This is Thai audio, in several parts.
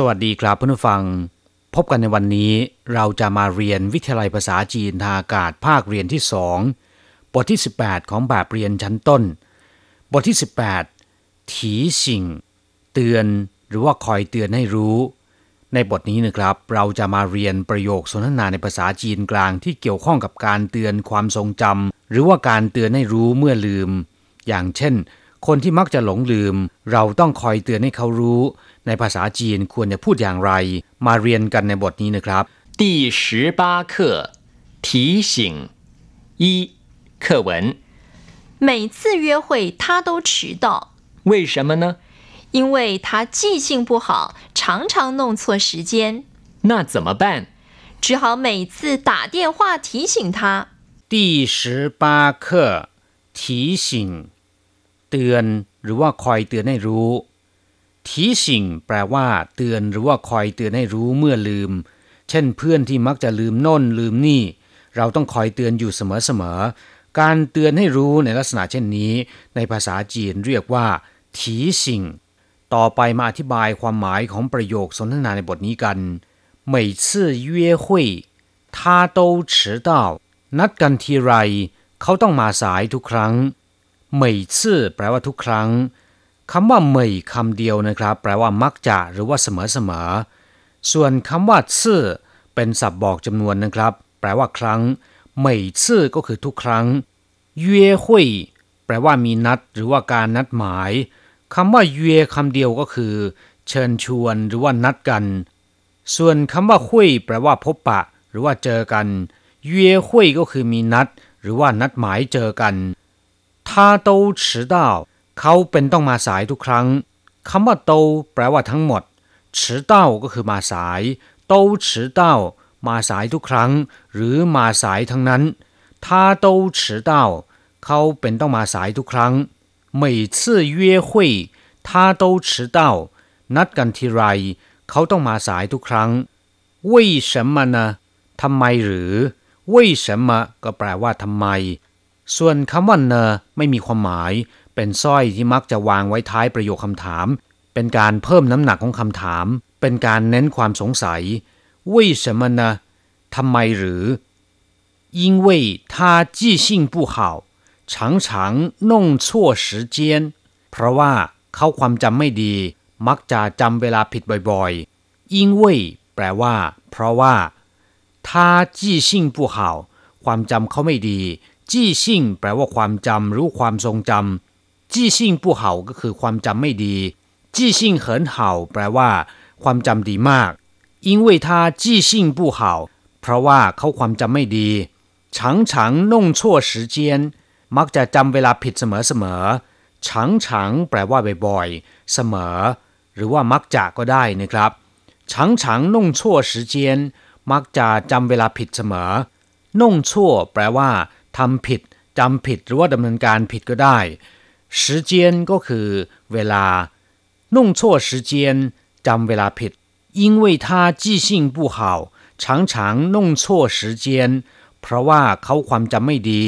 สวัสดีครับเพื่อนผู้ฟัง พบกันในวันนี้เราจะมาเรียนวิทยาลัยภาษาจีนทางอากาศภาคเรียนที่สองบทที่ 18 ของแบบเรียนชั้นต้น บทที่ 18 ถีสิงเตือนหรือว่าคอยเตือนให้รู้ ในบทนี้นะครับ เราจะมาเรียนประโยคสนทนาในภาษาจีนกลางที่เกี่ยวข้องกับการเตือนความทรงจำหรือว่าการเตือนให้รู้เมื่อลืม อย่างเช่น คนที่มักจะหลงลืม เราต้องคอยเตือนให้เขารู้ ในภาษาจีนควรจะพูดอย่างไร มาเรียนกันในบทนี้นะครับ 第十八课提醒一课文，每次约会他都迟到，为什么呢？因为他记性不好，常常弄错时间，那怎么办？只好每次打电话提醒他。第十八课提醒 เตือนหรือว่าคอยเตือนให้รู้ทีสิงแปลว่า เตือนหรือว่าคอยเตือนให้รู้เมื่อลืม เช่นเพื่อนที่มักจะลืมโน่นลืมนี่ เราต้องคอยเตือนอยู่เสมอๆการเตือนให้รู้ในลักษณะเช่นนี้ ในภาษาจีนเรียกว่าทีสิงต่อไปมาอธิบายความหมายของประโยคสนทนาในบทนี้กัน每次约会他都迟到นัดกันทีไร เขาต้องมาสายทุกครั้ง เหมยซื่อแปลว่าทุกครั้งคำว่าเหมยคำเดียวนะครับ แปลว่ามักจะหรือว่าเสมอเสมอส่วนคำว่าซื่อเป็นศัพท์บอกจำนวนนะครับ แปลว่าครั้งเหมยซื่อก็คือทุกครั้งเย่หุยแปลว่ามีนัดหรือว่าการนัดหมายคำว่าเย่คำเดียวก็คือ เชิญชวนหรือว่านัดกัน ส่วนคำว่าหุยแปลว่าพบปะ หรือว่าเจอกันเย่หุยก็คือมีนัด หรือว่านัดหมายเจอกัน 他都迟到เขาเป็นต้องมาสายทุกครั้งคำว่าโตแปลว่าทั้งหมด迟到ก็คือมาสายโต迟到มาสายทุกครั้ง หรือมาสายทั้งนั้น他都迟到เขาเป็นต้องมาสายทุกครั้ง每次约会他都迟到นัดกันทีไร เขาต้องมาสายทุกครั้ง为什么呢ทำไมหรือ为什么ก็แปลว่าทำไม ส่วนคำว่าเนอไม่มีความหมาย เป็นสร้อยที่มักจะวางไว้ท้ายประโยคคำถาม เป็นการเพิ่มน้ำหนักของคำถาม เป็นการเน้นความสงสัย为什么呢ทำไมหรือ因为他记性不好常常弄错时间เพราะว่าเขาความจำไม่ดี มักจะจำเวลาผิดบ่อยๆ因为แปลว่า เพราะว่า他记性不好 ความจำเขาไม่ดีจี้ซิ่งแปลว่าความจำหรือความทรงจำจี้ซิ่งผู้เห่าก็คือความจำไม่ดีจี้ซิ่งเหินเห่าแปลว่า ความจำดีมาก因为他记性不好เพราะว่าเขาความจำไม่ดี常常弄错时间มักจะจำเวลาผิดเสมอเสมอ常常แปลว่าบ่อยๆเสมอ หรือว่ามักจะก็ได้นะครับ常常弄错时间มักจะจำเวลาผิดเสมอ น่งชั่วแปลว่าทำผิดจำผิดหรือว่าดำเนินการผิดก็ได้时间ก็คือ เวลา弄错时间จำเวลาผิด因为他记性不好常常弄错时间เพราะว่าเขาความจำไม่ดี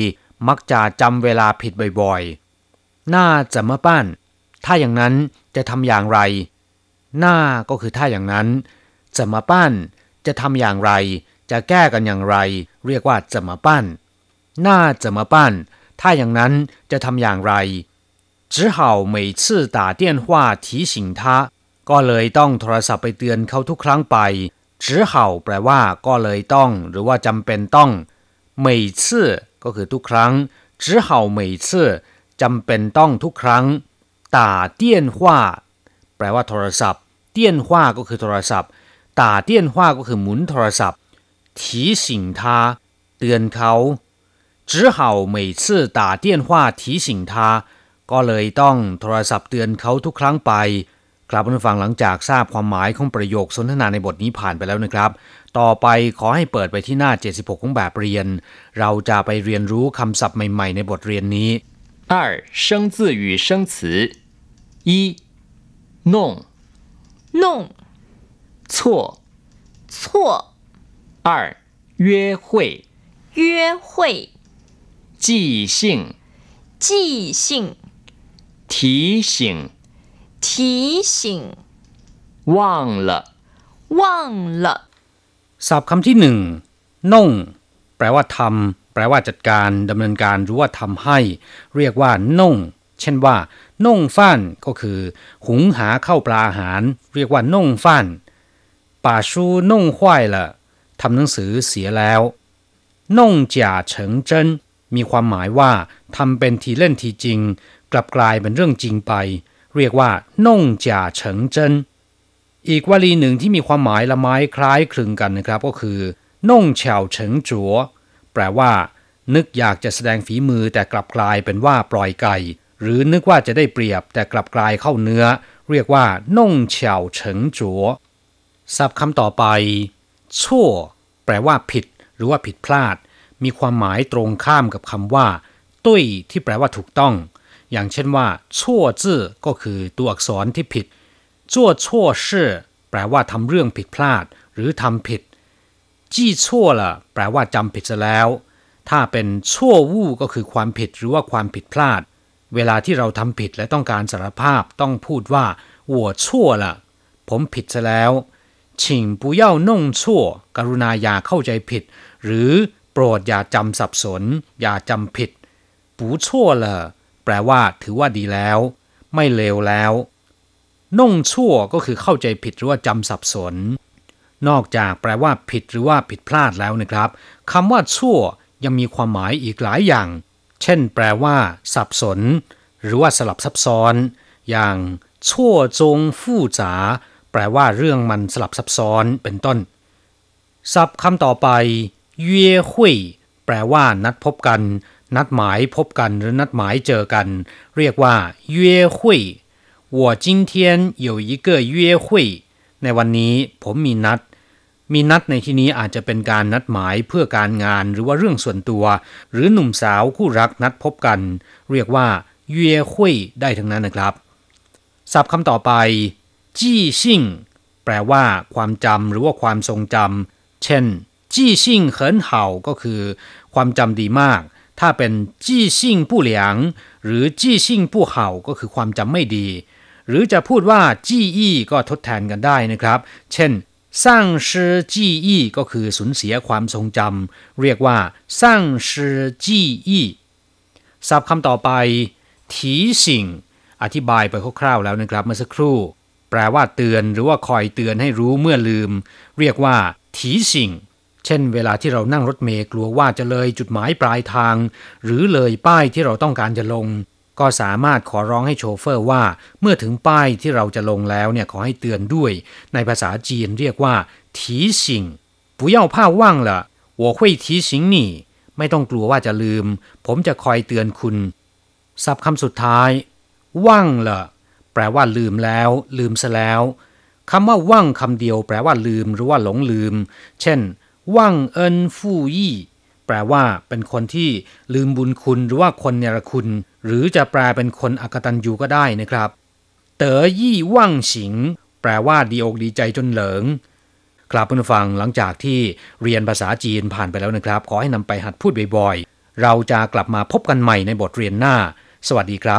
มักจะจำเวลาผิดบ่อยๆน่าจะมาปั้นถ้าอย่างนั้นจะทำอย่างไรหน้าก็คือถ้าอย่างนั้น จะมาปั้นจะทำอย่างไร จะแก้กันอย่างไร เรียกว่าจะมาปั้นน่าจะมาปั้นถ้าอย่างนั้นจะทำอย่างไร只好每次打电话提醒他ก็เลยต้องโทรศัพท์ไปเตือนเขาทุกครั้งไป只好แปลว่า ก็เลยต้อง หรือว่าจำเป็นต้อง每次ก็คือทุกครั้ง只好每次จำเป็นต้องทุกครั้ง打电话แปลว่าโทรศัพท์เตี้ยนหว่าก็คือโทรศัพท์打电话ก็คือหมุนโทรศัพท์ 提醒他เตือนเขา只好每次打电话提醒他ก็เลยต้องโทรศัพท์เตือนเขาทุกครั้งไปกลับมาฟังหลังจากทราบความหมายของประโยคสนทนาในบทนี้ผ่านไปแล้วนะครับ ต่อไปขอให้เปิดไปที่หน้า 76 ของแบบเรียน เราจะไปเรียนรู้คำศัพท์ใหม่ๆ ในบทเรียนนี้二生字与生词一弄弄错错 二约会约会记性记性提醒提醒忘了 忘了， ศัพท์คำที่หนึ่งน่ง แปลว่าทำแปลว่าจัดการดำเนินการหรือว่าทำให้ เรียกว่าน่ง เช่นว่าน่งฟ้านก็คือ หุงหาเข้าวปลาอาหาร เรียกว่าน่งฟ้านป่าชูน่งห้วยละ ทำหนังสือเสียแล้วน่งจ่าเฉิงเจิ้นมีความหมายว่าทำเป็นทีเล่นทีจริง กลับกลายเป็นเรื่องจริงไป เรียกว่าน่งจ่าเฉิงเจิ้นอีกวลีหนึ่งที่มีความหมายละไม้คล้ายคลึงกันนะครับก็คือน่งเฉาเฉิงจัวแปลว่า นึกอยากจะแสดงฝีมือแต่กลับกลายเป็นว่าปล่อยไก่ หรือนึกว่าจะได้เปรียบแต่กลับกลายเข้าเนื้อ เรียกว่าน่งเฉาเฉิงจัวศัพท์คำต่อไป ชั่วแปลว่าผิด หรือว่าผิดพลาด มีความหมายตรงข้ามกับคำว่า ตุ้ย ที่แปลว่าถูกต้อง อย่างเช่นว่า ชั่วจื้อก็คือตัวอักษรที่ผิดชั่วชั่วชื่อแปลว่าทำเรื่องผิดพลาด หรือทำผิด จี้ชั่วละแปลว่าจำผิดซะแล้ว ถ้าเป็นชั่ววู้ก็คือความผิดหรือว่าความผิดพลาด เวลาที่เราทำผิดและต้องการสารภาพต้องพูดว่าวัวชั่วละผมผิดซะแล้ว 请不要弄错กรุณาอย่าเข้าใจผิด หรือโปรดอย่าจำสับสน อย่าจำผิด不错了แปลว่า ถือว่าดีแล้ว ไม่เลวแล้ว น่งชั่วก็คือเข้าใจผิดหรือว่าจำสับสน นอกจากแปลว่าผิดหรือว่าผิดพลาดแล้วนะครับคำว่าชั่วยังมีความหมายอีกหลายอย่าง เช่น แปลว่า สับสน หรือว่าสลับซับซ้อน อย่างชั่วจงฟู่จ๋า แปลว่าเรื่องมันสลับซับซ้อนเป็นต้น ศัพท์คำต่อไป เย่หุยแปลว่า นัดพบกัน นัดหมายพบกันหรือนัดหมายเจอกัน เรียกว่าเย่หุย我今天有一个约会ในวันนี้ผมมีนัด มีนัดในที่นี้อาจจะเป็นการนัดหมายเพื่อการงานหรือว่าเรื่องส่วนตัว หรือหนุ่มสาวคู่รักนัดพบกัน เรียกว่าเย่หุยได้ทั้งนั้นนะครับ ศัพท์คำต่อไป จี้ซิ่ง แปลว่า ความจำหรือว่าความทรงจำเช่น จี้ซิ่งเหินเห่าก็คือ ความจำดีมาก ถ้าเป็นจี้ซิ่งผู้เหลียง หรือจี้ซิ่งผู้เห่าก็คือความจำไม่ดี หรือจะพูดว่าจี้อี้ก็ทดแทนกันได้นะครับ เช่นสร้างชื่อจี้อี้ก็คือสูญเสียความทรงจำเรียกว่าสร้างชื่อจี้อี้ศัพท์คำต่อไปทีสิงอธิบายไปคร่าวๆแล้วนะครับเมื่อสักครู่ แปลว่าเตือนหรือว่าคอยเตือนให้รู้เมื่อลืม เรียกว่าทีสิงเช่น เวลาที่เรานั่งรถเมล์กลัวว่าจะเลยจุดหมายปลายทาง หรือเลยป้ายที่เราต้องการจะลง ก็สามารถขอร้องให้โชเฟอร์ว่า เมื่อถึงป้ายที่เราจะลงแล้วเนี่ยขอให้เตือนด้วย ในภาษาจีนเรียกว่าทีสิง不要怕忘了我会提醒你ไม่ต้องกลัวว่าจะลืม ผมจะคอยเตือนคุณ ศัพท์คำสุดท้าย ว่างละ แปลว่าลืมแล้ว ลืมซะแล้วคำว่าว่างคำเดียว แปลว่าลืมหรือว่าหลงลืม เช่น ว่างเอินฟู่ยี่แปลว่าเป็นคนที่ลืมบุญคุณหรือว่าคนเนรคุณ หรือจะแปลเป็นคนอกตัญญูก็ได้นะครับ เต๋อยี่ว่างสิง แปลว่าดีอกดีใจจนเหลิงครับเพื่อนฟังหลังจากที่เรียนภาษาจีนผ่านไปแล้วนะครับ ขอให้นำไปหัดพูดบ่อยๆ เราจะกลับมาพบกันใหม่ในบทเรียนหน้า สวัสดีครับ